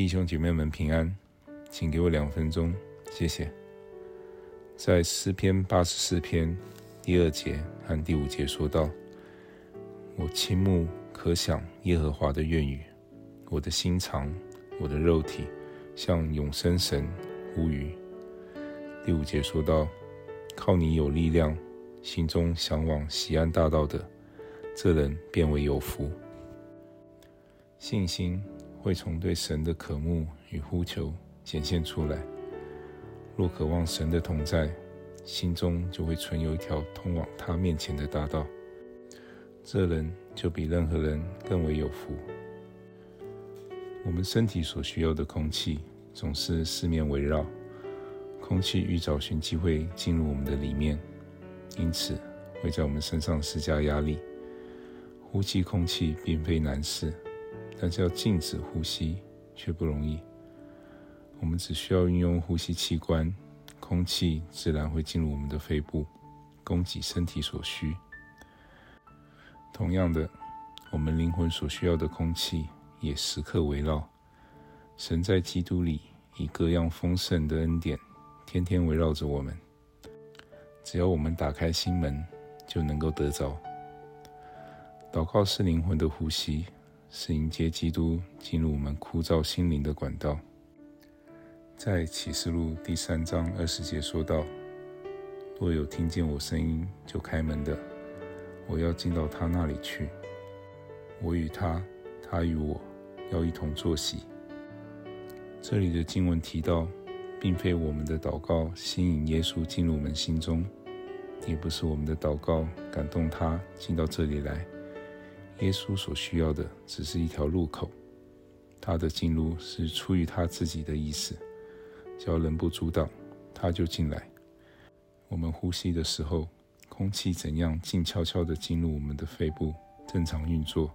弟兄姐妹们平安，请给我两分钟，谢谢。在诗篇八十四篇第二节和第五节说道：“我倾慕可想耶和华的愿语，我的心肠，我的肉体，向永生神呼吁。”第五节说道：“靠你有力量，心中向往锡安大道的，这人便为有福。”信心。会从对神的渴慕与呼求显现出来。若渴望神的同在，心中就会存有一条通往他面前的大道。这人就比任何人更为有福。我们身体所需要的空气总是四面围绕，空气欲找寻机会进入我们的里面，因此会在我们身上施加压力。呼吸空气并非难事。但是要静止呼吸却不容易。我们只需要运用呼吸器官，空气自然会进入我们的肺部，供给身体所需。同样的，我们灵魂所需要的空气也时刻围绕。神在基督里以各样丰盛的恩典，天天围绕着我们。只要我们打开心门，就能够得着。祷告是灵魂的呼吸。是迎接基督进入我们枯燥心灵的管道。在启示录第三章二十节说道：“若有听见我声音就开门的，我要进到他那里去，我与他，他与我要一同坐席。”这里的经文提到，并非我们的祷告吸引耶稣进入我们心中，也不是我们的祷告感动他进到这里来。耶稣所需要的只是一条入口，他的进入是出于他自己的意思，只要人不阻挡，他就进来。我们呼吸的时候，空气怎样静悄悄地进入我们的肺部，正常运作。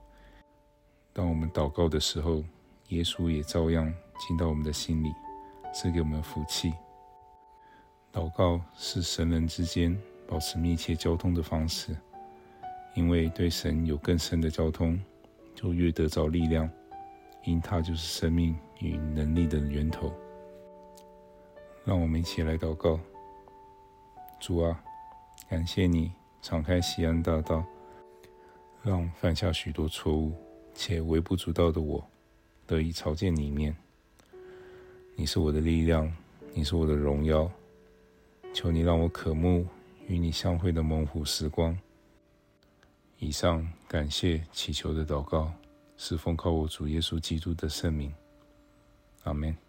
当我们祷告的时候，耶稣也照样进到我们的心里，赐给我们福气。祷告是神人之间保持密切交通的方式。因为对神有更深的交通，就越得着力量，因他就是生命与能力的源头。让我们一起来祷告：主啊，感谢你敞开西安大道，让犯下许多错误且微不足道的我得以朝见你面。你是我的力量，你是我的荣耀。求你让我渴慕与你相会的猛虎时光。以上感谢祈求的祷告，是奉靠我主耶稣基督的圣名，阿门。